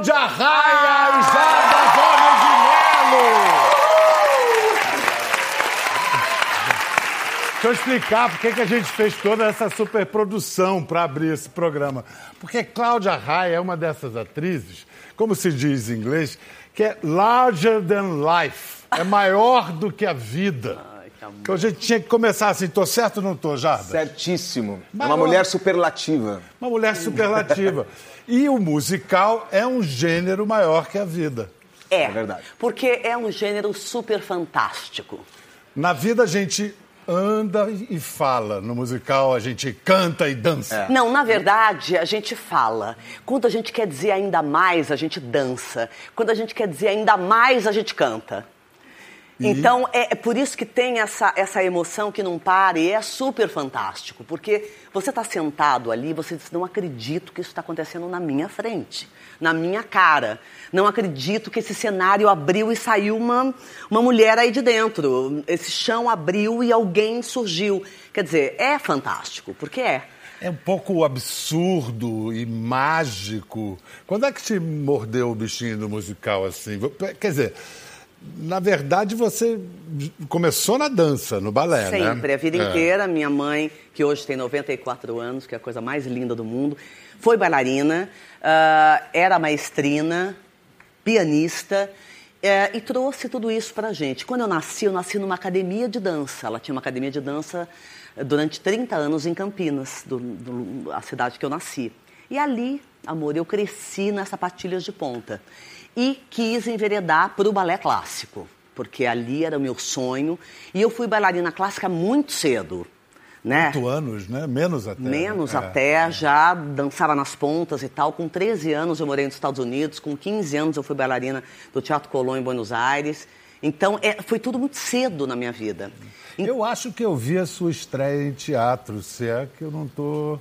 Cláudia Raia e Jarda Gomes de Melo! Deixa eu explicar por que a gente fez toda essa superprodução para abrir esse programa. Porque Cláudia Raia é uma dessas atrizes, como se diz em inglês, que é larger than life. É maior do que a vida. Que a gente tinha que começar assim, tô certo ou não tô, Jarda? Certíssimo. É Maior. uma mulher superlativa. Uma mulher superlativa. e o musical é um gênero maior que a vida. É, É verdade. porque é um gênero super fantástico. Na vida a gente anda e fala. No musical a gente canta e dança. Não, na verdade, a gente fala. Quando a gente quer dizer ainda mais, a gente dança. Quando a gente quer dizer ainda mais, a gente canta. Então, é, é por isso que tem essa, essa emoção que não para e é super fantástico. Porque você está sentado ali, você diz, não acredito que isso está acontecendo na minha frente, na minha cara. Não acredito que esse cenário abriu e saiu uma, uma mulher aí de dentro. Esse chão abriu e alguém surgiu. Quer dizer, é fantástico, porque é. É um pouco absurdo e mágico. Quando é que te mordeu o bichinho do musical assim? Quer dizer, na verdade você começou na dança, no balé, né? Sempre, a vida É. inteira. Minha mãe, que hoje tem 94 anos, que é a coisa mais linda do mundo, foi bailarina, ah, era maestrina, pianista. eh, e trouxe tudo isso pra gente. Quando eu nasci, eu nasci numa academia de dança. Ela tinha uma academia de dança durante 30 anos em Campinas, do, do- a cidade que eu nasci. E ali, amor, eu cresci nas sapatilhas de ponta. E quis enveredar para o balé clássico, porque ali era o meu sonho. E eu fui bailarina clássica muito cedo. Né? Oito anos, né? Menos até. Menos É. até, já dançava nas pontas e tal. Com 13 anos eu morei nos Estados Unidos, com 15 anos eu fui bailarina do Teatro Colón em Buenos Aires. Então, é, foi tudo muito cedo na minha vida. Eu acho que eu vi a sua estreia em teatro, se é que eu não estou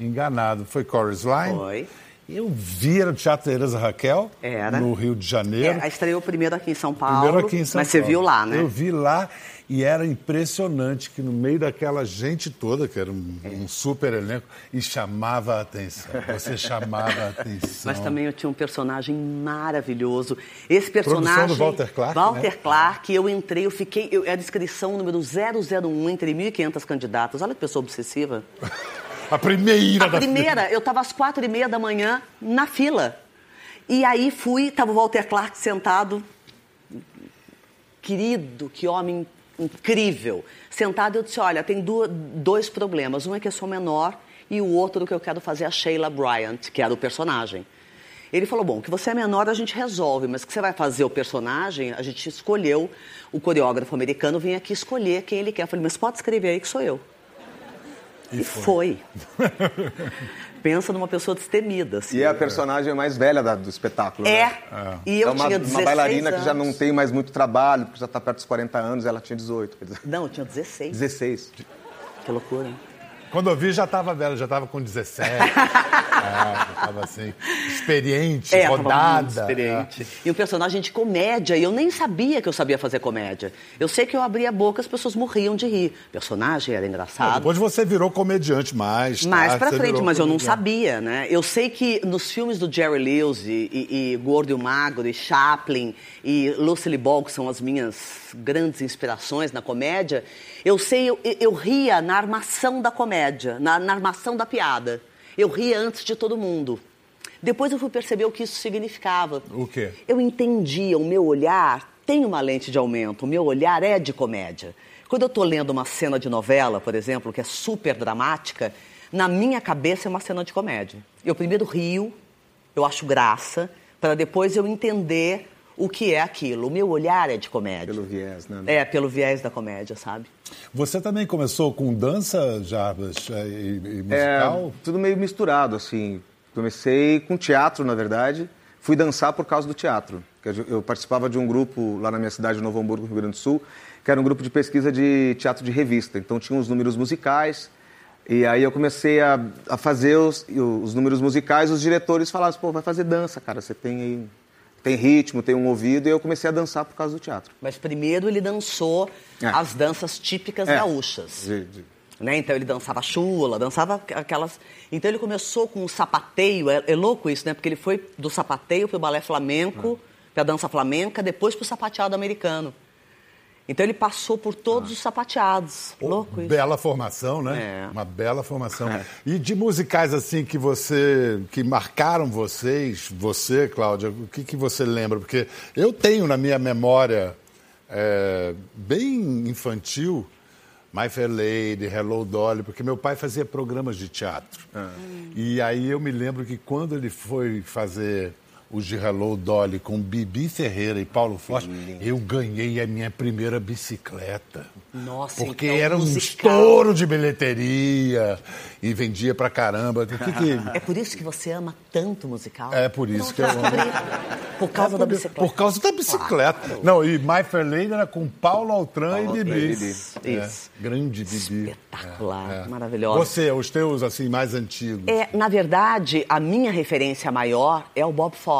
enganado. Foi Chorus Line? Foi. Eu vi, era o Teatro Tereza Raquel, Era. no Rio de Janeiro. É, estreou primeiro aqui em São Paulo. Primeiro aqui em São mas você Paulo. viu lá, né? Eu vi lá e era impressionante que no meio daquela gente toda, que era um, É. um super elenco, e chamava a atenção. Você chamava a atenção. Mas também eu tinha um personagem maravilhoso. Esse personagem. Produção do Walter Clark, Walter né? Clark, eu entrei, eu fiquei. Eu, é a descrição número 001 entre 1.500 candidatos. Olha que pessoa obsessiva. A primeira A da primeira, eu estava às quatro e meia da manhã na fila. E aí fui, estava o Walter Clark sentado. Querido, que homem incrível. Sentado, eu disse: Olha, tem dois problemas. Um é que eu sou menor e o outro que eu quero fazer é a Sheila Bryant, que era o personagem. Ele falou: Bom, que você é menor a gente resolve, mas que você vai fazer o personagem, a gente escolheu. O coreógrafo americano vem aqui escolher quem ele quer. Eu falei: Mas pode escrever aí que sou eu. E, foi. Pensa numa pessoa destemida. Assim. E é a personagem mais velha da- do espetáculo. É. né? E eu é uma, tinha uma 16 bailarina que já anos. não tem mais muito trabalho, porque já está perto dos 40 anos, ela tinha 18. Quer dizer, Não, eu tinha 16. 16. Que loucura, hein? Quando eu vi, já estava velho, já estava com 17. é, já estava assim, experiente, É, rodada. experiente. E um personagem de comédia, e eu nem sabia que eu sabia fazer comédia. Eu sei que eu abria a boca, as pessoas morriam de rir. O personagem era É. engraçado. Depois você virou comediante mais. Mais tarde, pra frente, mas eu não comediante. sabia, né? Eu sei que nos filmes do Jerry Lewis e, e- e Gordo e o Magro e Chaplin e Lucille Ball, que são as minhas grandes inspirações na comédia, eu sei, eu, eu ria na armação da comédia, na, na armação da piada. Eu ria antes de todo mundo. Depois eu fui perceber o que isso significava. O quê? Eu entendia, o meu olhar tem uma lente de aumento, o meu olhar é de comédia. Quando eu estou lendo uma cena de novela, por exemplo, que é super dramática, na minha cabeça é uma cena de comédia. Eu primeiro rio, eu acho graça, para depois eu entender o que é aquilo. O meu olhar é de comédia. Pelo viés, né? É, pelo viés da comédia, sabe? Você também começou com dança, Jarbas, é, e, e É, musical? tudo meio misturado, assim. Comecei com teatro, na verdade. Fui dançar por causa do teatro. que Eu participava de um grupo lá na minha cidade, Novo Hamburgo, Rio Grande do Sul, que era um grupo de pesquisa de teatro de revista. Então tinha os números musicais. E aí eu comecei a, a fazer os, os números musicais. Os diretores falavam, pô, vai fazer dança, cara. Você tem aí, tem ritmo, tem um ouvido. E eu comecei a dançar por causa do teatro. Mas primeiro ele dançou É. as danças típicas É. gaúchas. De- de- Né? Então ele dançava chula, dançava aquelas. Então ele começou com o sapateio, é, é louco isso, né? Porque ele foi do sapateio para o balé flamenco, ah. para a dança flamenca, depois para o sapateado americano. Então ele passou por todos ah. os sapateados. Oh, Louco isso. Bela formação, né? É. Uma bela formação. É. E de musicais assim que você. que marcaram vocês, você, Cláudia, o que, que você lembra? Porque eu tenho na minha memória é, bem infantil. My Fair Lady, Hello Dolly, porque meu pai fazia programas de teatro. Ah. E aí eu me lembro que quando ele foi fazer o de Hello Dolly com Bibi Ferreira e Paulo Forte, eu ganhei a minha primeira bicicleta. Nossa, Porque então, era um musical. estouro de bilheteria e vendia pra caramba. Que que... É por isso que você ama tanto musical? É por isso Não, que eu amo. Por causa é por, da bicicleta? Por causa da bicicleta. Claro. Não, e My Fair Lady era com Paulo Altran Paulo e Bibi. Isso, é, isso. Grande Bibi. Espetacular, é, é. maravilhosa. Você, os teus, assim, mais antigos. É, na verdade, a minha referência maior é o Bob Fosse.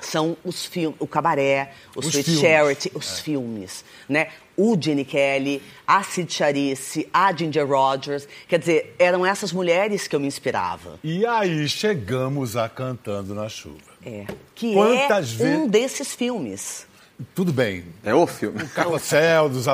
São os filmes, o Cabaré, o os Sweet filmes. Charity, os é. filmes, né? o Jenny Kelly, a Sid Charisse, a Ginger Rogers. Quer dizer, eram essas mulheres que eu me inspirava. E aí chegamos a Cantando na Chuva. É. Que Quantas é vezes... um desses filmes. Tudo bem. É o filme. O Carrossel dos... É,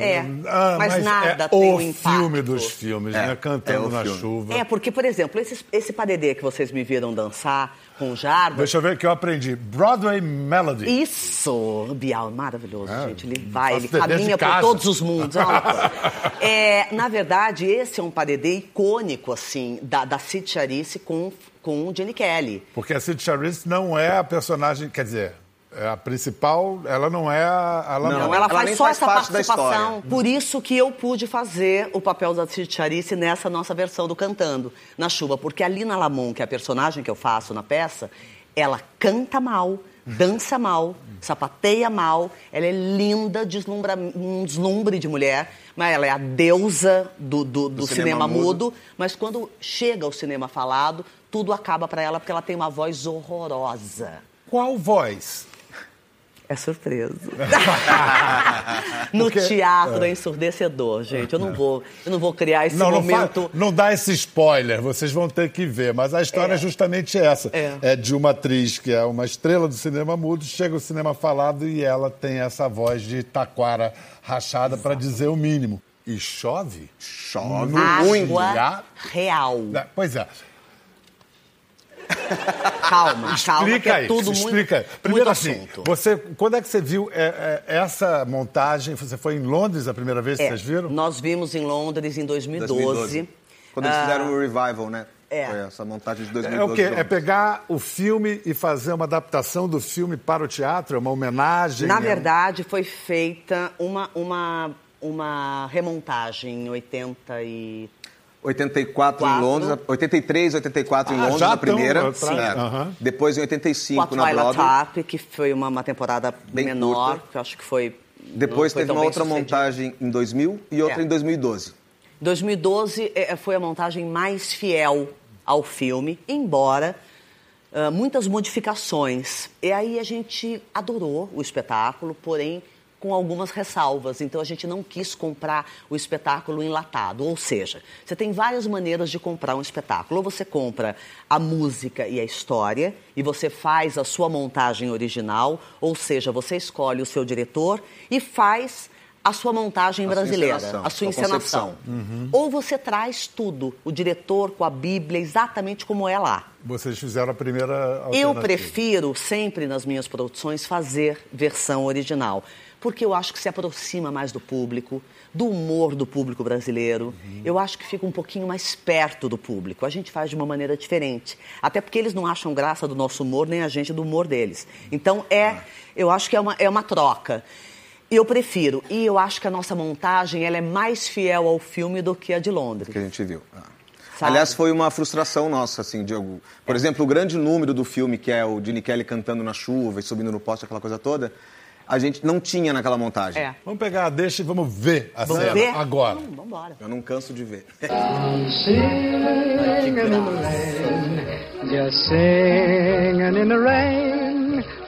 é ah, mas, mas, nada é tem o um filme dos filmes, é, né? Cantando é na filme. chuva. É, porque, por exemplo, esse, esse padedê que vocês me viram dançar com o Jarba... Deixa eu ver que eu aprendi. Broadway Melody. Isso! Bial, maravilhoso, é, gente. Ele vai, ele caminha por todos os mundos. é, na verdade, esse é um padedê icônico, assim, da, da Cid Charisse com, com o Jenny Kelly. Porque a Cid Charisse não é a personagem... Quer dizer... É a principal, ela não é a. Ela não, não ela, ela faz só faz essa participação. Por isso que eu pude fazer o papel da Charice nessa nossa versão do Cantando na Chuva. Porque a Lina Lamon, que é a personagem que eu faço na peça, ela canta mal, dança mal, sapateia mal, ela é linda, deslumbra, um deslumbre de mulher, mas ela é a deusa do, do, do, do cinema, cinema mudo. mudo. Mas quando chega ao cinema falado, tudo acaba para ela porque ela tem uma voz horrorosa. Qual voz? É surpresa. no Porque, teatro é. é ensurdecedor, gente. Eu não vou, eu não vou criar esse não, momento. Não, não dá esse spoiler, vocês vão ter que ver. Mas a história é, é justamente essa. É. é. de uma atriz que é uma estrela do cinema mudo, chega ao cinema falado e ela tem essa voz de taquara rachada para dizer o mínimo. E chove? Chove. Água real. Pois é. Calma, calma, que é tudo explica. muito Primeiro muito assim, assunto. você, quando é que você viu é, é, essa montagem? Você foi em Londres a primeira vez que é, vocês viram? Nós vimos em Londres em 2012. 2012. Quando eles fizeram ah, o revival, né? É. Foi essa montagem de 2012. É o quê? É pegar o filme e fazer uma adaptação do filme para o teatro? É uma homenagem? Na é verdade, foi feita uma, uma, uma remontagem em 80 e 84 Quatro. em Londres, 83, 84 ah, em Londres, na primeira. Sim. É. Uhum. Depois em 85 Com a na Broadway. Tap, que foi uma, uma temporada Bem menor, curta. que eu acho que foi... Depois teve uma outra sucedido. montagem em 2000 e outra é. em 2012. 2012 é, foi a montagem mais fiel ao filme, embora uh, muitas modificações. E aí a gente adorou o espetáculo, porém com algumas ressalvas. Então a gente não quis comprar o espetáculo enlatado. Ou seja, você tem várias maneiras de comprar um espetáculo. Ou você compra a música e a história e você faz a sua montagem original, ou seja, você escolhe o seu diretor e faz a sua montagem a brasileira, sua a sua encenação. Uhum. Ou você traz tudo, o diretor com a Bíblia, exatamente como é lá. Vocês fizeram a primeira Eu prefiro sempre nas minhas produções fazer versão original porque eu acho que se aproxima mais do público, do humor do público brasileiro. Uhum. Eu acho que fica um pouquinho mais perto do público. A gente faz de uma maneira diferente. Até porque eles não acham graça do nosso humor, nem a gente do humor deles. Então, é, ah. eu acho que é uma, é uma troca. Eu prefiro. E eu acho que a nossa montagem ela é mais fiel ao filme do que a de Londres. Que a gente viu. Ah. Aliás, foi uma frustração nossa, assim, Diego. Por é. exemplo, o grande número do filme, que é o Gene Kelly cantando na chuva e subindo no poste, aquela coisa toda, a gente não tinha naquela montagem. É. Vamos pegar, deixa e vamos ver a vamos cena ver? agora. Vamos, vamos embora. Eu não canso de ver. Just singing in the rain,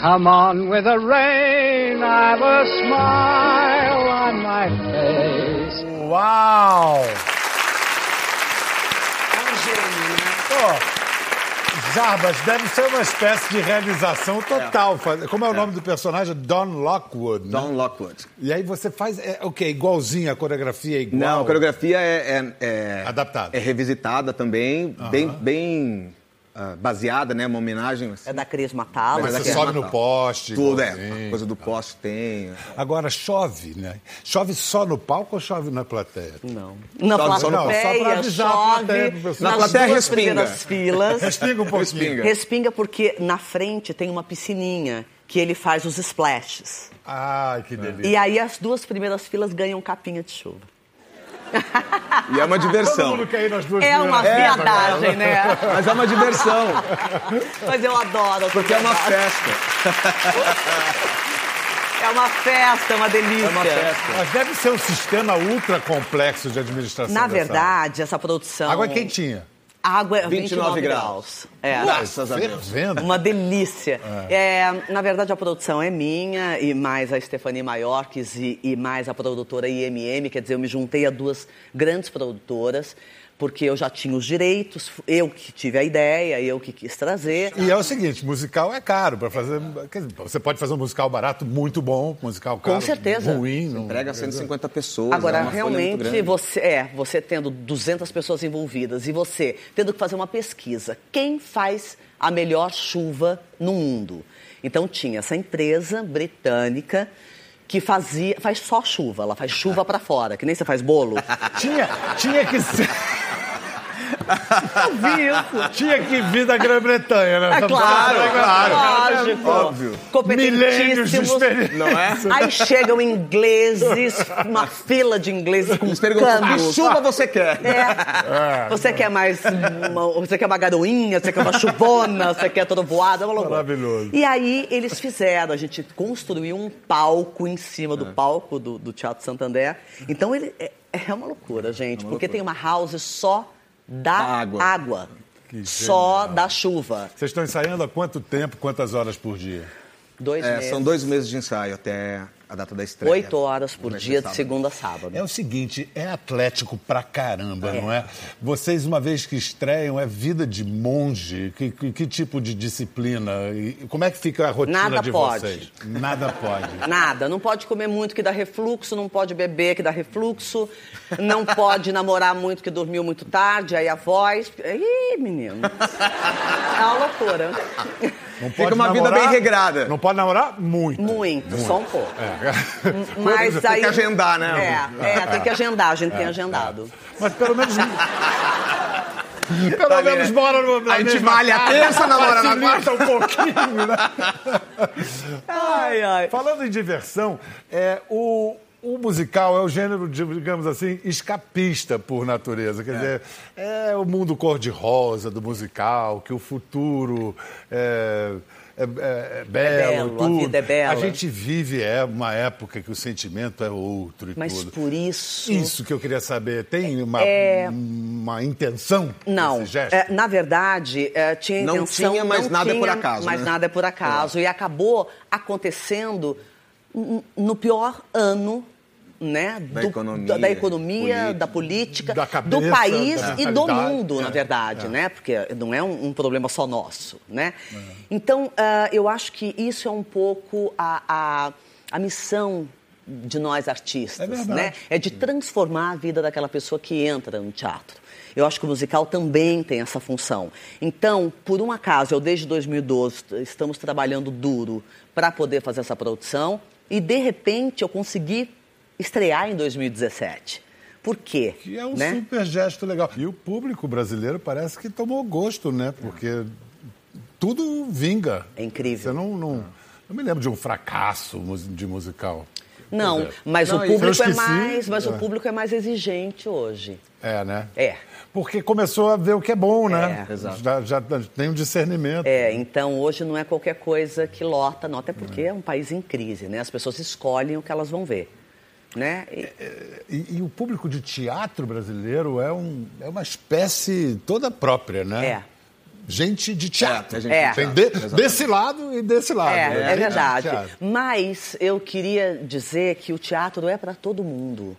Come on with the rain, I've a smile on my face. Uau! Pô, Jarbas, deve ser uma espécie de realização total. Faz- Como é o nome do personagem? Don Lockwood. né? Don Lockwood. E aí você faz é, o quê? Igualzinho, a coreografia é igual? Não, a coreografia é, é, é- Adaptada. É revisitada também, bem, bem ah, baseada, né? Uma homenagem. assim. É da Cris Matala. Mas Você aqui é sobe no poste. Tudo, é. igualzinho. A coisa do poste tem. Agora, chove, né? Chove só no palco ou chove na plateia? Não. Na Só- só no- plateia, só pra avisar a chove plateia Na plateia, respinga. filas. Respinga um pouquinho. Respinga. Respinga porque na frente tem uma piscininha que ele faz os splashes. Ai, que delícia. E aí as duas primeiras filas ganham capinha de chuva. E é uma Todo diversão. mundo quer ir nas duas É uma viadagem, né? Mas é uma diversão, Mas eu adoro. porque é uma viadagem. festa. É uma festa, uma delícia. É uma festa. Mas deve ser um sistema ultra complexo de administração. Na verdade, essa produção. água. Água é quentinha. A água é 29 29, graus. graus. É. Graças a Deus. Uma delícia. É, na verdade, a produção é minha, e mais a Stephanie Maiorques e, e mais a produtora IMM, quer dizer, eu me juntei a duas grandes produtoras, porque eu já tinha os direitos, eu que tive a ideia, eu que quis trazer. E é o seguinte, musical é caro para fazer. quer dizer, você pode fazer um musical barato muito bom, musical caro certeza. ruim. Não, Entrega 150 pessoas. Agora, é uma folha muito realmente, você é, você tendo 200 pessoas envolvidas e você tendo que fazer uma pesquisa, quem faz a melhor chuva no mundo? Então tinha essa empresa britânica que fazia, faz só chuva, ela faz chuva pra fora, que nem você faz bolo. Tinha, tinha que ser. Eu vi isso. Tinha que vir da Grã-Bretanha, né? É claro, claro. lógico. Óbvio. Milênios de experiência. Não é? Aí chegam ingleses, uma fila de ingleses com perguntam, que canos. chuva você quer? É. Você quer mais uma, você quer uma garoinha, você quer uma chuvona, você quer trovoada, é uma loucura. Maravilhoso. E aí eles fizeram, a gente construiu um palco em cima do palco do, do Teatro Santander. Então ele é, é uma loucura, gente, porque tem uma house só da Da água. água. Só da chuva. Vocês estão ensaiando há quanto tempo, quantas horas por dia? Dois É, meses. são dois meses de ensaio até a data da estreia. Oito horas por dia, de segunda a sábado. É o seguinte, é atlético pra caramba, É. não é? Vocês, uma vez que estreiam, é vida de monge? Que, que- que tipo de disciplina? E como é que fica a rotina Nada de pode. vocês? Nada pode. Nada, não pode comer muito que dá refluxo, não pode beber que dá refluxo, não pode namorar muito que dormiu muito tarde, aí a voz. Ih, menino. É uma loucura. Não Fica uma vida namorar- bem regrada. Não pode namorar muito. Muito, só um pouco. É. Mas Tem aí. que agendar, né? É, é, tem que agendar, a gente tem agendado. Mas pelo menos. Pelo Tá menos mora no, na A gente malha casa, terça, namora na facilita um pouquinho, né? Ai, ai. Falando em diversão, é, o, o musical é o gênero, digamos assim, escapista por natureza. Quer dizer, é o mundo cor-de-rosa do musical, que o futuro é, é- é- é belo, belo, a vida é bela. A gente vive é uma época que o sentimento é outro e Mas tudo. por isso. Isso que eu queria saber. Tem uma, É- uma intenção Não, nesse gesto? é, na verdade, é, tinha Não intenção... tinha, mas não nada é por tinha, acaso, Mas né? nada é por acaso. E acabou acontecendo no pior ano né, Da do- economia, da, economia, política. da política, Da cabeça, do país e do mundo, na É, verdade, é. né? Porque não é um, um problema só nosso, né? Então, ah, eu acho que isso é um pouco a, a, a missão de nós artistas, É né? É de transformar a vida daquela pessoa que entra no teatro. Eu acho que o musical também tem essa função. Então, por um acaso, eu desde 2012 t- estamos trabalhando duro para poder fazer essa produção e de repente eu consegui estrear em 2017. Por quê? Que é um né? super gesto legal. E o público brasileiro parece que tomou gosto, né? Porque tudo vinga. É incrível. Você não, não, não me lembro de um fracasso de musical. Não, mas Não, o público é mais, mas o É. público é mais exigente hoje. É, né? É. Porque começou a ver o que é bom, né? É. Exato. Já, já tem um discernimento. É, então hoje não é qualquer coisa que lota, não, até porque é um país em crise, né? As pessoas escolhem o que elas vão ver, né? E- E, e o público de teatro brasileiro é, um, é uma espécie toda própria, né? É. Gente de teatro. É, gente É. de Tem de- desse lado e desse lado. É, né? é verdade. Mas eu queria dizer que o teatro é para todo mundo.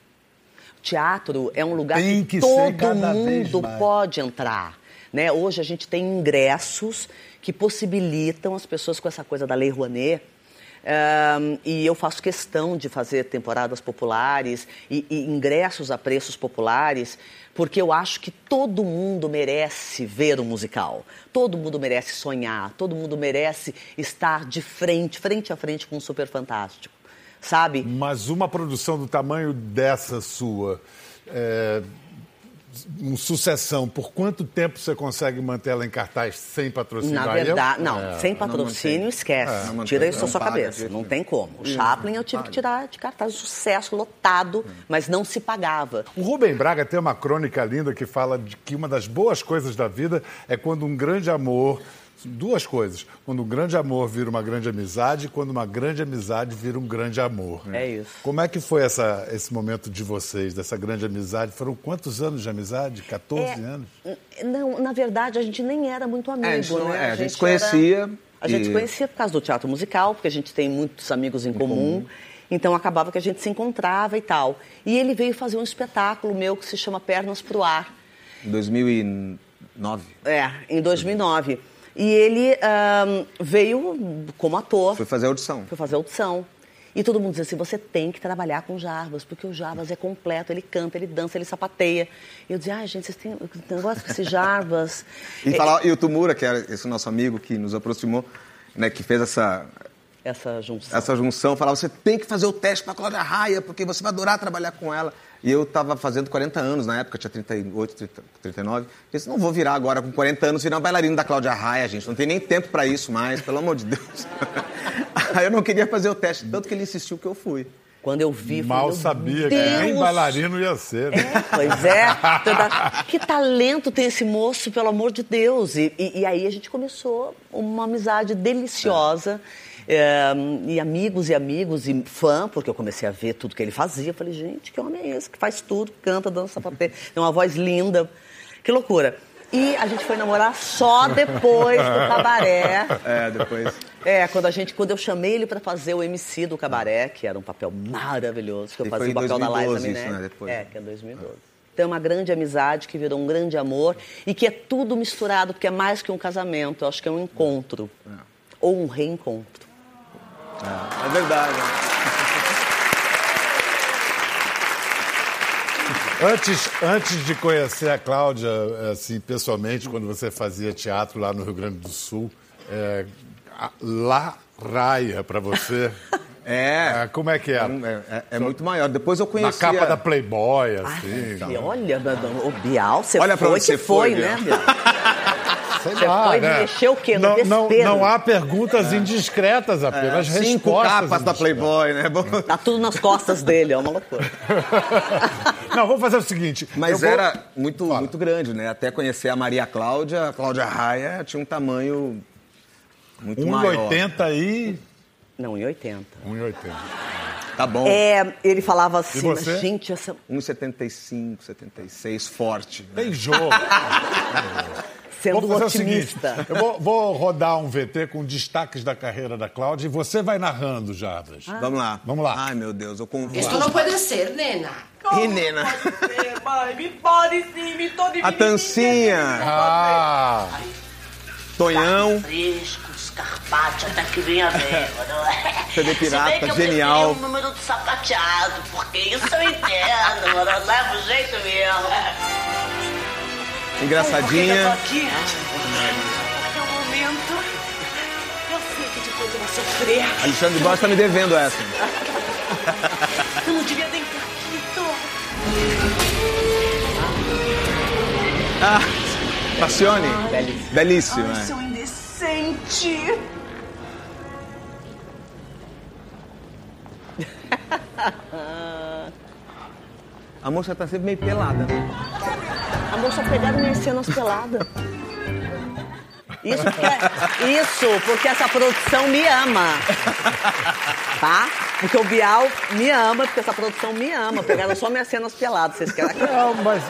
Teatro é um lugar Tem que, que todo mundo pode entrar. Né? Hoje a gente tem ingressos que possibilitam as pessoas com essa coisa da Lei Rouanet. Ahn, e eu faço questão de fazer temporadas populares e, e ingressos a preços populares, porque eu acho que todo mundo merece ver um musical. Todo mundo merece sonhar, todo mundo merece estar de frente, frente a frente com um super fantástico. Sabe? Mas uma produção do tamanho dessa sua, é, um sucessão, por quanto tempo você consegue manter ela em cartaz sem patrocínio? Na é- verdade, não, é. sem patrocínio, mantém. esquece. É, não Tira isso da não sua cabeça. Não tem como. O Chaplin eu tive que tirar de cartaz sucesso, lotado, mas não se pagava. O Rubem Braga tem uma crônica linda que fala de que uma das boas coisas da vida é quando um grande amor. Duas coisas. Quando um grande amor vira uma grande amizade e quando uma grande amizade vira um grande amor. É isso. Como é que foi essa, esse momento de vocês, dessa grande amizade? Foram quantos anos de amizade? 14 É, anos? Não, na verdade, a gente nem era muito amigo, É, a gente não- né? é, a gente conhecia A gente e- conhecia por causa do teatro musical, porque a gente tem muitos amigos em, comum. Então acabava que a gente se encontrava e tal. E ele veio fazer um espetáculo meu que se chama Pernas pro Ar. Em 2009. É, em 2009. E ele ahn, veio como ator. Foi fazer audição. Foi fazer audição. E todo mundo dizia assim: você tem que trabalhar com Jarbas, porque o Jarbas é completo, ele canta, ele dança, ele sapateia. E eu dizia: ai, gente, vocês têm um negócio com esse Jarbas. E, falar, e o Tumura, que era esse nosso amigo que nos aproximou, né, que fez essa, Essa junção. essa junção, falava, você tem que fazer o teste para a Cláudia Raia, porque você vai adorar trabalhar com ela. E eu estava fazendo 40 anos na época, tinha 38, 30, 39. Eu disse, não vou virar agora com 40 anos, virar um bailarino da Cláudia Raia, gente. Não tem nem tempo para isso mais, pelo amor de Deus. Aí eu não queria fazer o teste, tanto que ele insistiu que eu fui. Quando eu vi, falei, Mal "Meu sabia que Deus!" nem bailarino ia ser. né? É, pois é. Que talento tem esse moço, pelo amor de Deus. E, e- e aí a gente começou uma amizade deliciosa. é, e amigos e amigos e fã, porque eu comecei a ver tudo que ele fazia. Eu falei, gente, que homem é esse que faz tudo, canta, dança, sapateia, tem uma voz linda. Que loucura. E a gente foi namorar só depois do cabaré. É, depois. É, quando, a gente, quando eu chamei ele para fazer o MC do Cabaré, que era um papel maravilhoso, que eu E fazia o papel da Liza 2012 isso, Minnelli. né, depois. É, que é 2012. Então é uma grande amizade que virou um grande amor e que é tudo misturado, porque é mais que um casamento, eu acho que é um encontro. Ou um reencontro. É verdade. Antes, antes de conhecer a Cláudia, assim, pessoalmente, quando você fazia teatro lá no Rio Grande do Sul, é, a- lá raia para você. É. É, como é que era? É, é- é muito maior. Depois eu Na conheci. capa da Playboy, Ai, assim. e olha, o Bial, você Olha pra foi onde que você foi, foi, né, Bial? Sei Você lá, foi né? mexer o quê? No Não, não, não há perguntas indiscretas apenas, Cinco respostas capas da. Playboy, né? Tá tudo nas costas dele, é uma loucura. Não, vamos fazer o seguinte. Mas vou- era muito, Fala. muito grande, né? Até conhecer a Maria Cláudia, a Cláudia Raia tinha um tamanho muito maior. 1,80 e... Não, em 80. 1,80. Tá bom. É, ele falava assim, você? gente, essa, 1,75, 76, forte. né? Jogo. sendo o otimista. seguinte, eu vou, vou rodar um VT com destaques da carreira da Cláudia e você vai narrando, Jarbas. Vamos lá. Vamos lá. Ai, meu Deus, eu confundo. Esto no puede ser, nena. Ih, nena. Mãe, me pode sim, me tô A Tancinha, Ah, Tonhão. Frescos, Carpate, até que vem a verba, não é? CD pirata, eu genial. preferi o número do sapateado, porque isso eu entendo, mano, leva o jeito mesmo. Porque eu Engraçadinha. tô aqui, porque é o momento, eu sei que depois eu vou sofrer, Alexandre Borges tá me devendo essa. eu não devia nem ter aqui, Ah, Passione. Belíssima. Ai, seu indecente. A moça tá sempre meio pelada. A moça pegaram minhas cenas peladas. Isso porque, isso porque essa produção me ama. Tá? Porque o Bial me ama, porque essa produção me ama. Pegaram só minhas cenas peladas. Vocês querem que Não, mas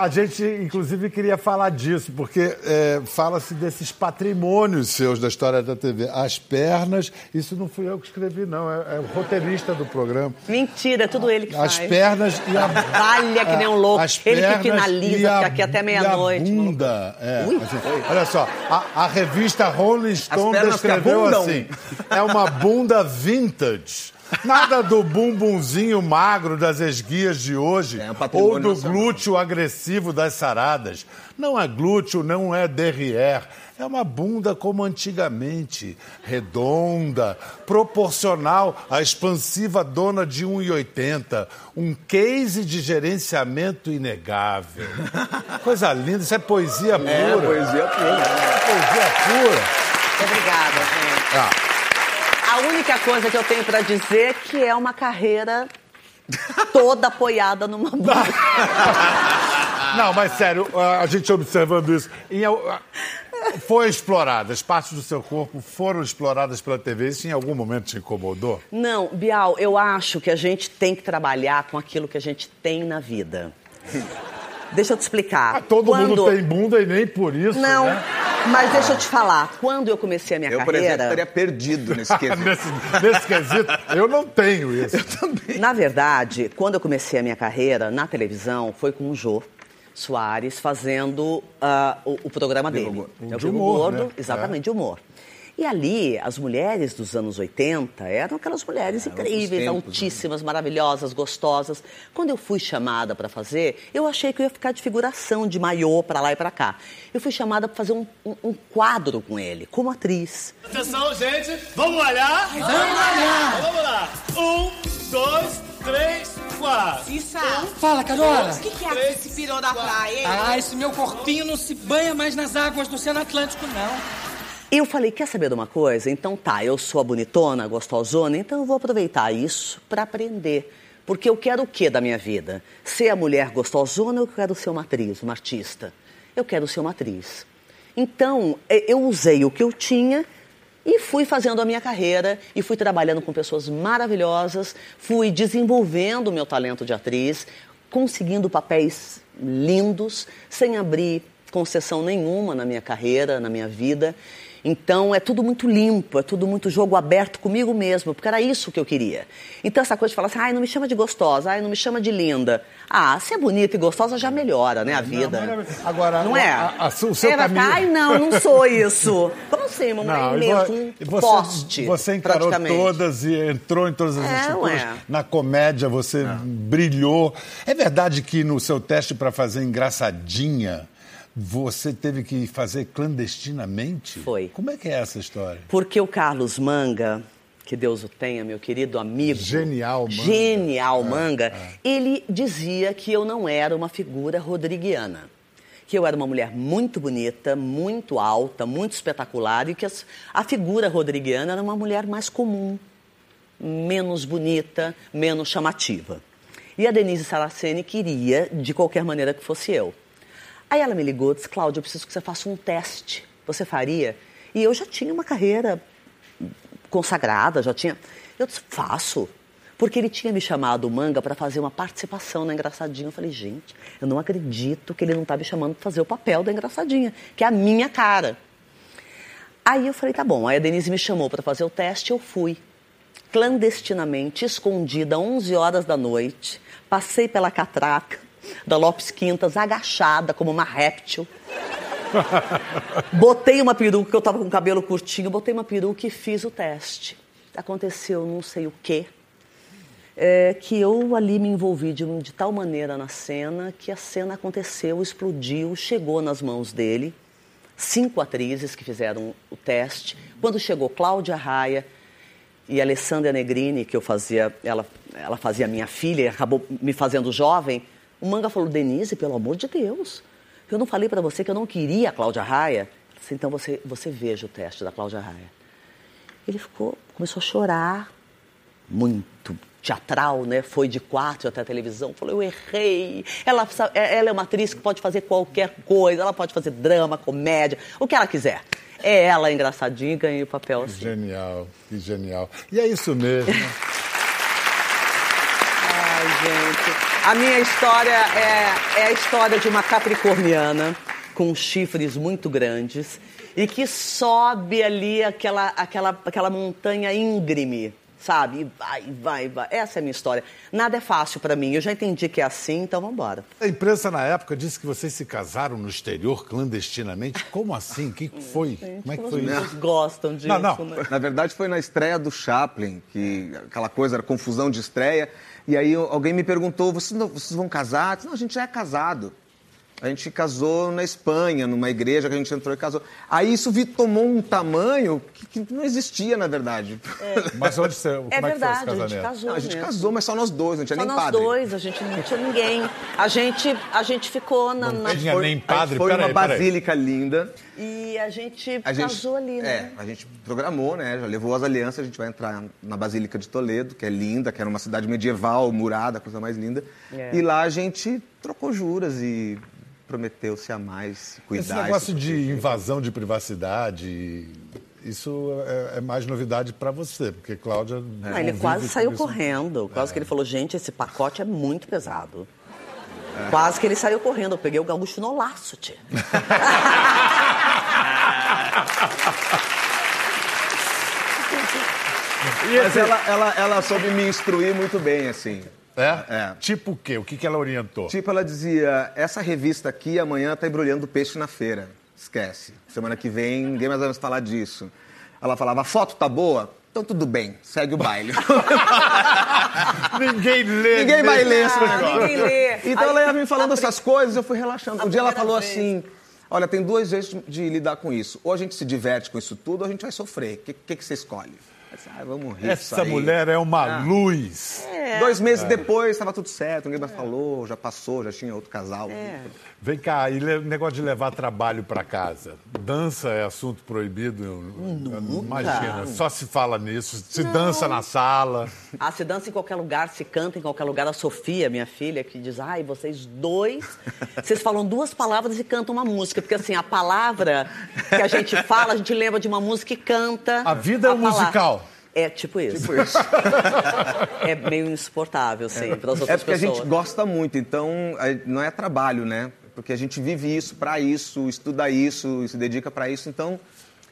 a gente, inclusive, queria falar disso, porque é, fala-se desses patrimônios seus da história da TV. As pernas, isso não fui eu que escrevi, não, é, é o roteirista do programa. Mentira, é tudo ele que As faz. pernas e a. Trabalha que nem um louco. As Ele que finaliza, a- fica aqui até meia-noite. A bunda. É, assim, olha só, a, a revista Rolling Stone descreveu assim: é uma bunda vintage. Nada do bumbumzinho magro das esguias de hoje É um ou do nacional. glúteo agressivo das saradas. Não é glúteo, não é derrière. É uma bunda como antigamente, redonda, proporcional à expansiva dona de 1,80. Um case de gerenciamento inegável. Coisa linda, isso é poesia pura. É, poesia pura. É poesia pura. Obrigada, gente. Ah, A única coisa que eu tenho pra dizer é que é uma carreira toda apoiada numa bunda. Não, mas sério, a gente observando isso, foi explorada, as partes do seu corpo foram exploradas pela TV, isso em algum momento te incomodou? Não, Bial, eu acho que a gente tem que trabalhar com aquilo que a gente tem na vida. Deixa eu te explicar. Ah, todo Quando- mundo tem bunda e nem por isso, Não, né? Mas deixa eu te falar. Quando eu comecei a minha Eu, por exemplo, carreira. estaria perdido nesse quesito. nesse, nesse quesito, eu não tenho isso. Na verdade, quando eu comecei a minha carreira na televisão, foi com o Jô Soares fazendo ah, o, o programa dele. Gordo. É o De humor, Gordo, né? exatamente, de humor. E ali, as mulheres dos anos 80 eram aquelas mulheres incríveis, tempos, altíssimas, maravilhosas, gostosas. Quando eu fui chamada para fazer, eu achei que eu ia ficar de figuração, de maiô, para lá e para cá. Eu fui chamada para fazer um, um- um quadro com ele, como atriz. Atenção, gente. Vamos malhar? Vamos malhar. Vamos lá. Um, dois, três, quatro. Cissa, Fala, Carola. o que, que é que se pirou da praia, hein? Ah, esse meu corpinho não se banha mais nas águas do Oceano Atlântico, não. Eu falei, quer saber de uma coisa? Então tá, eu sou a bonitona, gostosona, então eu vou aproveitar isso para aprender. Porque eu quero o que da minha vida? Ser a mulher gostosona ou eu quero ser uma atriz, uma artista? Eu quero ser uma atriz. Então, eu usei o que eu tinha e fui fazendo a minha carreira e fui trabalhando com pessoas maravilhosas, fui desenvolvendo o meu talento de atriz, conseguindo papéis lindos, sem abrir concessão nenhuma na minha carreira, na minha vida. Então é tudo muito limpo, é tudo muito jogo aberto comigo mesmo, porque era isso que eu queria. Então essa coisa de falar assim, ai, não me chama de gostosa, ai, não me chama de linda. Ah, se é bonita e gostosa já melhora, né, a vida. maravilha. Agora, não é? a- a- o seu É, vai caminho- ficar, ai, não, não sou isso. Como assim, uma mulher Não, e imensa, vo- um e você, poste, Você encarou todas e entrou em todas as É, estruturas. ué. Na comédia você brilhou. É verdade que no seu teste para fazer engraçadinha, você teve que fazer clandestinamente? Foi. Como é que é essa história? Porque o Carlos Manga, que Deus o tenha, meu querido amigo. Genial Manga. Genial É, Manga. Ele dizia que eu não era uma figura rodriguiana. Que eu era uma mulher muito bonita, muito alta, muito espetacular e que a figura rodriguiana era uma mulher mais comum, menos bonita, menos chamativa. E a Denise Saraceni queria, de qualquer maneira que fosse eu. Aí ela me ligou disse, Cláudia, eu preciso que você faça um teste. Você faria? E eu já tinha uma carreira consagrada, já tinha. Eu disse, faço. Porque ele tinha me chamado o Manga para fazer uma participação na Engraçadinha. Eu falei, gente, eu não acredito que ele não está me chamando para fazer o papel da Engraçadinha, que é a minha cara. Aí eu falei, tá bom. Aí a Denise me chamou para fazer o teste, eu fui. Clandestinamente, escondida, 11 horas da noite. Passei pela catraca da Lopes Quintas, agachada como uma réptil. Botei uma peruca, eu estava com o cabelo curtinho, botei uma peruca e fiz o teste. Aconteceu não sei o quê, é, que eu ali me envolvi de, de tal maneira na cena que a cena aconteceu, explodiu, chegou nas mãos dele. Cinco atrizes que fizeram o teste. Quando chegou Cláudia Raia e Alessandra Negrini, que eu fazia, ela, ela fazia minha filha acabou me fazendo jovem, o Manga falou, Denise, pelo amor de Deus, eu não falei para você que eu não queria a Cláudia Raia? Disse, Então você, você veja o teste da Cláudia Raia. Ele ficou, começou a chorar. muito teatral, né? Foi de quarto até a televisão. Falou, eu errei. Ela, é- ela é uma atriz que pode fazer qualquer coisa. Ela pode fazer drama, comédia, o que ela quiser. É ela engraçadinha ganhei o papel assim. Genial, que genial. E é isso mesmo. Gente. A minha história é, é a história de uma capricorniana com chifres muito grandes e que sobe ali aquela, aquela, aquela montanha íngreme, sabe? E vai, vai, vai. Essa é a minha história. Nada é fácil pra mim. Eu já entendi que é assim, então vamos embora. A imprensa na época disse que vocês se casaram no exterior clandestinamente. Como assim? O que foi? Como é que foi Vocês isso? gostam disso, Não, não. né? Na verdade, foi na estreia do Chaplin, que aquela coisa era confusão de estreia. E aí alguém me perguntou: vocês, não- vocês vão casar? Disse, não, a gente já é casado. A gente casou na Espanha, numa igreja que a gente entrou e casou. Aí isso vi- tomou um tamanho que, que não existia, na verdade. Mas onde você, como É é que foi esse verdade, a gente casou Não, a gente mesmo. casou, mas só nós dois, não tinha Só nem nós padre. dois, a gente não tinha ninguém. A gente, a gente ficou na... na- tinha Foi- nem gente padre, foi peraí. basílica linda. E a gente A gente, casou ali, né? É, a gente programou, né? Já levou as alianças, a gente vai entrar na Basílica de Toledo, que é linda, que era uma cidade medieval, murada, coisa mais linda. É. E lá a gente trocou juras e prometeu se amar e se cuidar. Esse negócio de invasão de privacidade, isso é, é mais novidade para você, porque Cláudia. Ah, ele convive quase com saiu isso. correndo. Quase que ele falou, gente, esse pacote é muito pesado. Quase que ele saiu correndo. Eu peguei o gaúcho no laço, tia. Mas ela, ela, ela soube me instruir muito bem, assim. É? É. Tipo o quê? O que, que ela orientou? Tipo, ela dizia, essa revista aqui amanhã tá embrulhando peixe na feira. Esquece. Semana que vem ninguém mais vai falar disso. Ela falava, a foto tá boa? Então tudo bem, segue o baile. Ninguém lê. Ninguém vai ler esse Ah, negócio. ninguém lê. Então Aí, ela ia me falando essas coisas, eu fui relaxando. Um dia ela falou vez. assim: olha, tem duas vezes de, de lidar com isso. Ou a gente se diverte com isso tudo, ou a gente vai sofrer. O que, que, que você escolhe? Ah, vamos rir. Essa aí." mulher é uma Ah. luz. Dois meses depois, estava tudo certo, ninguém mais falou, já passou, já tinha outro casal. É. Vem cá, e negócio de levar trabalho para casa. Dança é assunto proibido? Imagina, só se fala nisso. Se dança na sala. Ah, se dança em qualquer lugar, se canta em qualquer lugar. A Sofia, minha filha, que diz, ai, vocês dois, vocês falam duas palavras e cantam uma música. Porque assim, a palavra que a gente fala, a gente lembra de uma música e canta. A vida é um musical. É tipo isso. é meio insuportável, sim, para as outras É porque a pessoas. gente gosta muito, então é, não é trabalho, né? Porque a gente vive isso para isso, estuda isso, e se dedica para isso, então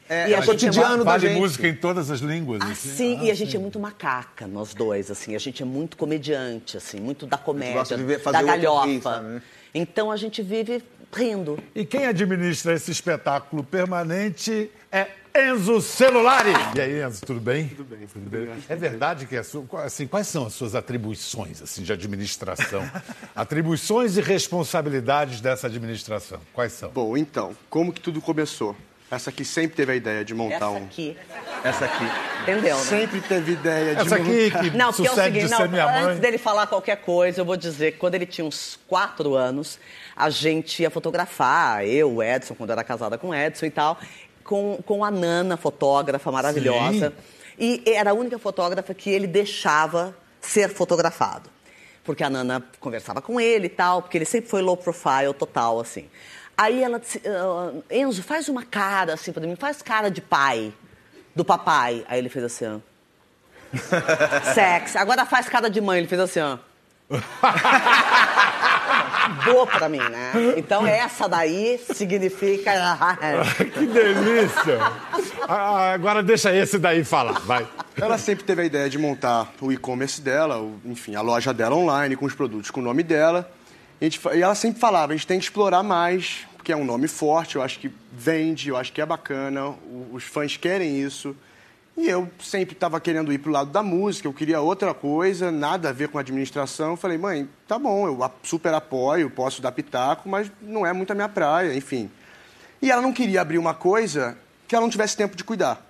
é, E é a o gente é cotidiano da Vale gente. música em todas as línguas. Ah, assim. sim, e a gente é muito macaca, nós dois, assim. A gente é muito comediante, assim, muito da comédia, gosta de ver- fazer da galhofa. rir, né? Então a gente vive rindo. E quem administra esse espetáculo permanente é Enzo Celulari. E aí, Enzo, tudo bem? Tudo bem. Tudo bem. É verdade que a sua, assim, quais são as suas atribuições assim, de administração? atribuições e responsabilidades dessa administração. Quais são? Bom, então, como que tudo começou? Essa aqui sempre teve a ideia de montar Essa um. aqui, Essa aqui. entendeu, né? Sempre teve ideia de Essa aqui montar. que Não, porque é o seguinte, não, ser minha mãe. antes dele falar qualquer coisa, eu vou dizer que quando ele tinha uns quatro anos, a gente ia fotografar, eu, o Edson, quando eu era casada com o Edson e tal, com, com a Nana, fotógrafa maravilhosa. E era a única fotógrafa que ele deixava ser fotografado. Porque a Nana conversava com ele e tal, porque ele sempre foi low profile total, assim. Aí ela disse, "Ah, Enzo, faz uma cara assim pra mim, faz cara de pai, do papai. Aí ele fez assim, ó. Sexy. Agora faz cara de mãe. Ele fez assim, ó. Boa pra mim, né? Então essa daí significa. Que delícia! Ah, agora deixa esse daí falar, vai. Ela sempre teve a ideia de montar o e-commerce dela, o- enfim, a loja dela online, com os produtos com o nome dela. E, gente e ela sempre falava, a gente tem que explorar mais, porque é um nome forte, eu acho que vende, eu acho que é bacana, o- os fãs querem isso. E eu sempre estava querendo ir pro lado da música, eu queria outra coisa, nada a ver com administração. Eu falei, mãe, tá bom, eu super apoio, posso dar pitaco, mas não é muito a minha praia, enfim. E ela não queria abrir uma coisa que ela não tivesse tempo de cuidar.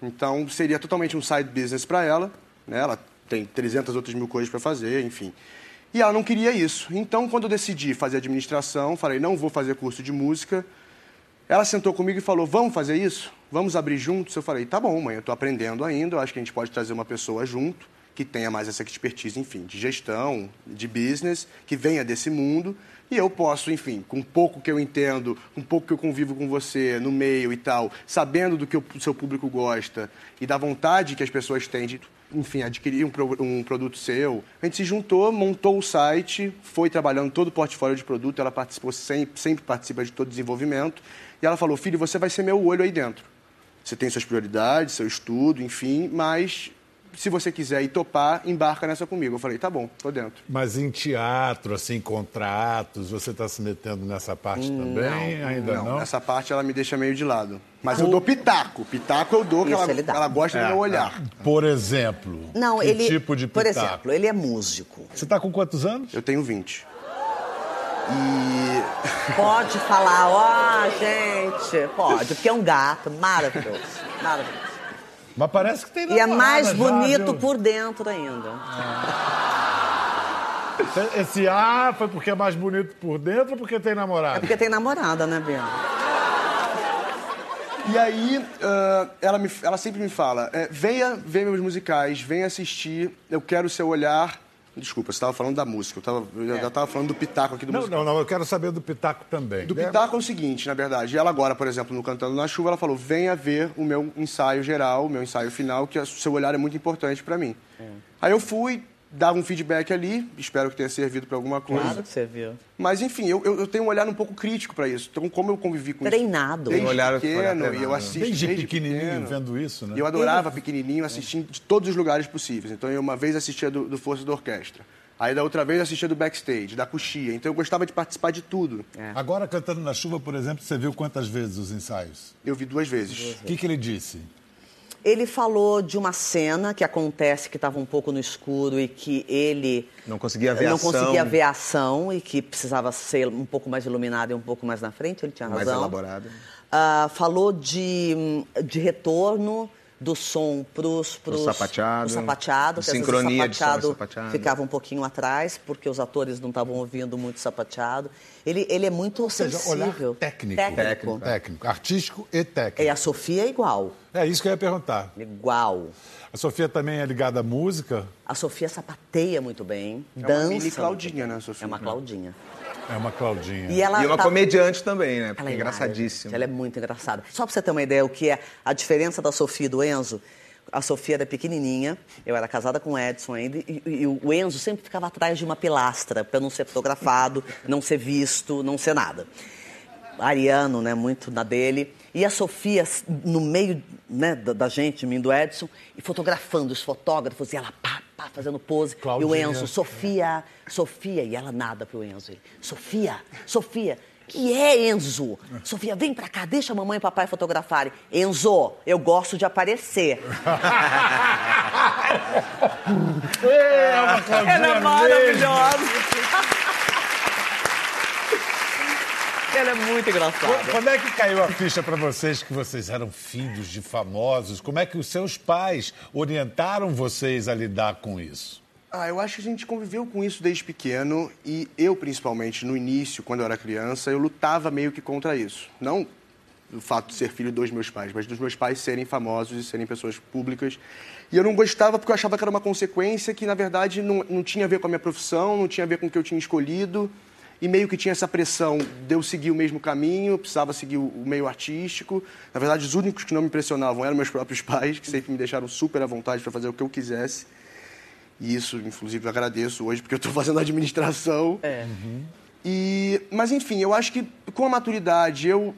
Então seria totalmente um side business para ela, né? Ela tem 300 outras mil coisas para fazer, enfim. E ela não queria isso. Então, quando eu decidi fazer administração, falei, não vou fazer curso de música. Ela sentou comigo e falou, vamos fazer isso? Vamos abrir juntos? Eu falei, tá bom, mãe, eu estou aprendendo ainda, eu acho que a gente pode trazer uma pessoa junto, que tenha mais essa expertise, enfim, de gestão, de business, que venha desse mundo. E eu posso, enfim, com pouco que eu entendo, com pouco que eu convivo com você no meio e tal, sabendo do que o seu público gosta e da vontade que as pessoas têm de, enfim, adquirir um, um produto seu, a gente se juntou, montou o site, foi trabalhando todo o portfólio de produto, ela participou sempre, sempre participa de todo o desenvolvimento, e ela falou, filho, você vai ser meu olho aí dentro. Você tem suas prioridades, seu estudo, enfim, mas se você quiser ir topar, embarca nessa comigo. Eu falei, tá bom, tô dentro. Mas em teatro, assim, contratos, você está se metendo nessa parte também? Ainda não? Essa parte ela me deixa meio de lado. Mas eu dou pitaco. Pitaco eu dou, que Isso ela, ela gosta do É, meu olhar. Por exemplo, Não, que ele. tipo de Por pitaco? exemplo, ele é músico. Você está com quantos anos? Eu tenho 20. E Pode falar, ó, gente. Pode, porque é um gato maravilhoso. Maravilhoso. Mas parece que tem E é namorada mais já, bonito viu? por dentro ainda. Esse A foi porque é mais bonito por dentro ou porque tem É namorado? porque tem namorada, né, Bia? E aí, ah, ela, me- ela sempre me fala: é, venha ver meus musicais, venha assistir, eu quero o seu olhar. Desculpa, você estava falando da música, eu, tava, eu já estava falando do pitaco aqui do Não, musical. não, não, eu quero saber do Pitaco também. Do né? Pitaco é o seguinte, na verdade. Ela agora, por exemplo, no Cantando na Chuva, ela falou: venha ver o meu ensaio geral, o meu ensaio final, que o seu olhar é muito importante para mim. Aí eu fui, dava um feedback ali, espero que tenha servido para alguma coisa. Claro que você viu. Mas, enfim, eu, eu, eu tenho um olhar um pouco crítico para isso. Então, como eu convivi com Treinado. isso desde Um olhar- pequeno, e eu treinado. assisto Desde, desde, pequenininho pequeno. vendo isso, né? Eu adorava pequenininho assistindo de todos os lugares possíveis. Então, eu uma vez assistia do, do Força da Orquestra. Aí, da outra vez, assistia do backstage, da coxia. Então, eu gostava de participar de tudo. Agora, cantando na chuva, por exemplo, você viu quantas vezes os ensaios? Eu vi duas vezes. O que, que ele disse? Ele falou de uma cena que acontece que estava um pouco no escuro e que ele Não conseguia ver não ação. conseguia ver a ação e que precisava ser um pouco mais iluminado e um pouco mais na frente. Ele tinha Mais razão. elaborado. Ah, falou de, de retorno do som pros, Pro pros sapateado, sapateado, vezes sincronia o de som sapateado sapateado. ficava um pouquinho atrás porque os atores não estavam ouvindo muito sapateado. Ele, ele é muito Ou seja, olhar sensível. técnico. técnico. Técnico, artístico e técnico. E a Sofia é igual. É isso que eu ia perguntar. Igual. A Sofia também é ligada à música? A Sofia sapateia muito bem, É uma dança. mini muito Claudinha, bem. né, Sofia? É uma Claudinha. É uma Claudinha. E ela E uma tá- comediante também, né? Porque Ela é engraçadíssima. Ela é muito engraçada. Só pra você ter uma ideia o que é a diferença da Sofia e do Enzo. A Sofia era pequenininha, eu era casada com o Edson ainda, e, e o Enzo sempre ficava atrás de uma pilastra para não ser fotografado, não ser visto, não ser nada. Ariano, né, muito na dele. E a Sofia, no meio né, da, da gente, mim do Edson, e fotografando os fotógrafos, e ela pá, pá, fazendo pose. E o Claudinha. Enzo, Sofia, Sofia, e ela nada pro Enzo. Ele, Sofia, Sofia, que é Enzo? Sofia, vem pra cá, deixa a mamãe e papai fotografarem. Enzo, eu gosto de aparecer. É uma Claudinha Ela é maravilhosa. Ela é muito engraçada. Quando é que caiu a ficha para vocês que vocês eram filhos de famosos? Como é que os seus pais orientaram vocês a lidar com isso? Ah, eu acho que a gente conviveu com isso desde pequeno e eu, principalmente, no início, quando eu era criança, eu lutava meio que contra isso. Não do fato de ser filho dos meus pais, mas dos meus pais serem famosos e serem pessoas públicas. E eu não gostava porque eu achava que era uma consequência que, na verdade, não, não tinha a ver com a minha profissão, não tinha a ver com o que eu tinha escolhido. E meio que tinha essa pressão de eu seguir o mesmo caminho, precisava seguir o meio artístico. Na verdade, os únicos que não me impressionavam eram meus próprios pais, que sempre me deixaram super à vontade para fazer o que eu quisesse. E isso, inclusive, eu agradeço hoje, porque eu estou fazendo administração. É. E, mas, enfim, eu acho que com a maturidade, eu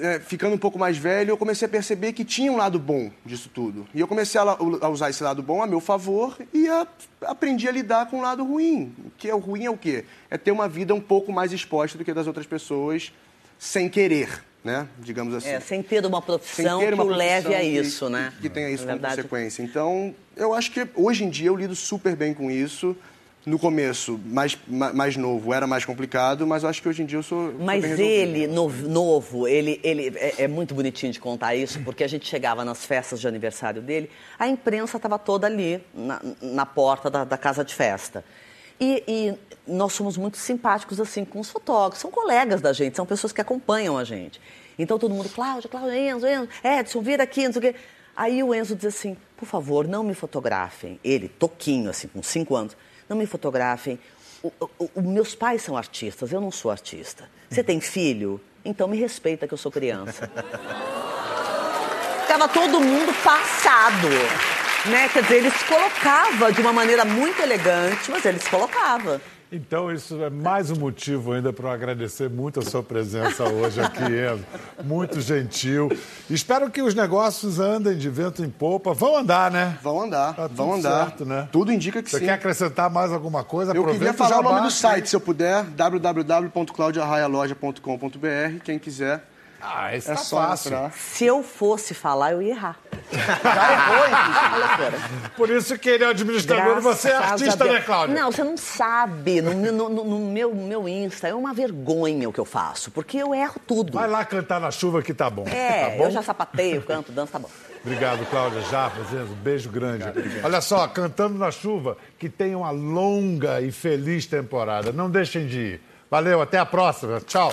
é, ficando um pouco mais velho, eu comecei a perceber que tinha um lado bom disso tudo. E eu comecei a, a usar esse lado bom a meu favor e a- aprendi a lidar com o lado ruim. Que é o ruim é o quê? É ter uma vida um pouco mais exposta do que a das outras pessoas, sem querer, né? Digamos assim É, sem ter uma profissão ter que uma o leve a profissão que- isso, né? Que, que tenha isso Na como verdade, consequência. Então, eu acho que hoje em dia eu lido super bem com isso. No começo, mais, ma- mais novo, era mais complicado, mas acho que hoje em dia eu sou. Mas ele, novo, novo, ele, ele é, é muito bonitinho de contar isso, porque a gente chegava nas festas de aniversário dele, a imprensa estava toda ali, na, na porta da, da casa de festa. E, e nós somos muito simpáticos assim com os fotógrafos, são colegas da gente, são pessoas que acompanham a gente. Então todo mundo, Cláudia, Cláudia, Enzo, Enzo, Edson, vira aqui, não sei o quê. Aí o Enzo diz assim, por favor, não me fotografem. Ele, toquinho, assim, com cinco anos, não me fotografem. O, o- o- meus pais são artistas, eu não sou artista. Você tem filho? Então me respeita que eu sou criança. Ficava todo mundo passado. Né? Quer dizer, ele se colocava de uma maneira muito elegante, mas ele se colocava. Então, isso é mais um motivo ainda para eu agradecer muito a sua presença hoje aqui, Enzo. Muito gentil. Espero que os negócios andem de vento em popa. Vão andar, né? Vão andar, Tá tudo vão andar. certo, né? Tudo indica que Você sim. quer acrescentar mais alguma coisa? Eu Aproveita queria falar o nome do site, se eu puder, www.claudiarraialoja.com.br. Quem quiser, Ah, esse é tá só fácil. entrar. Se eu fosse falar, eu ia errar. Já errou, inclusive. Por isso que ele é administrador e você é Graças artista, né, Cláudia? Não, você não sabe. No, no- no- meu, meu Insta é uma vergonha o que eu faço, porque eu erro tudo. Vai lá cantar na chuva que tá bom. É, tá bom? eu já sapateio, canto, danço, tá bom. Obrigado, Cláudia. Enzo, Um beijo grande. Olha só, cantando na chuva, que tenha uma longa e feliz temporada. Não deixem de ir. Valeu, até a próxima. Tchau.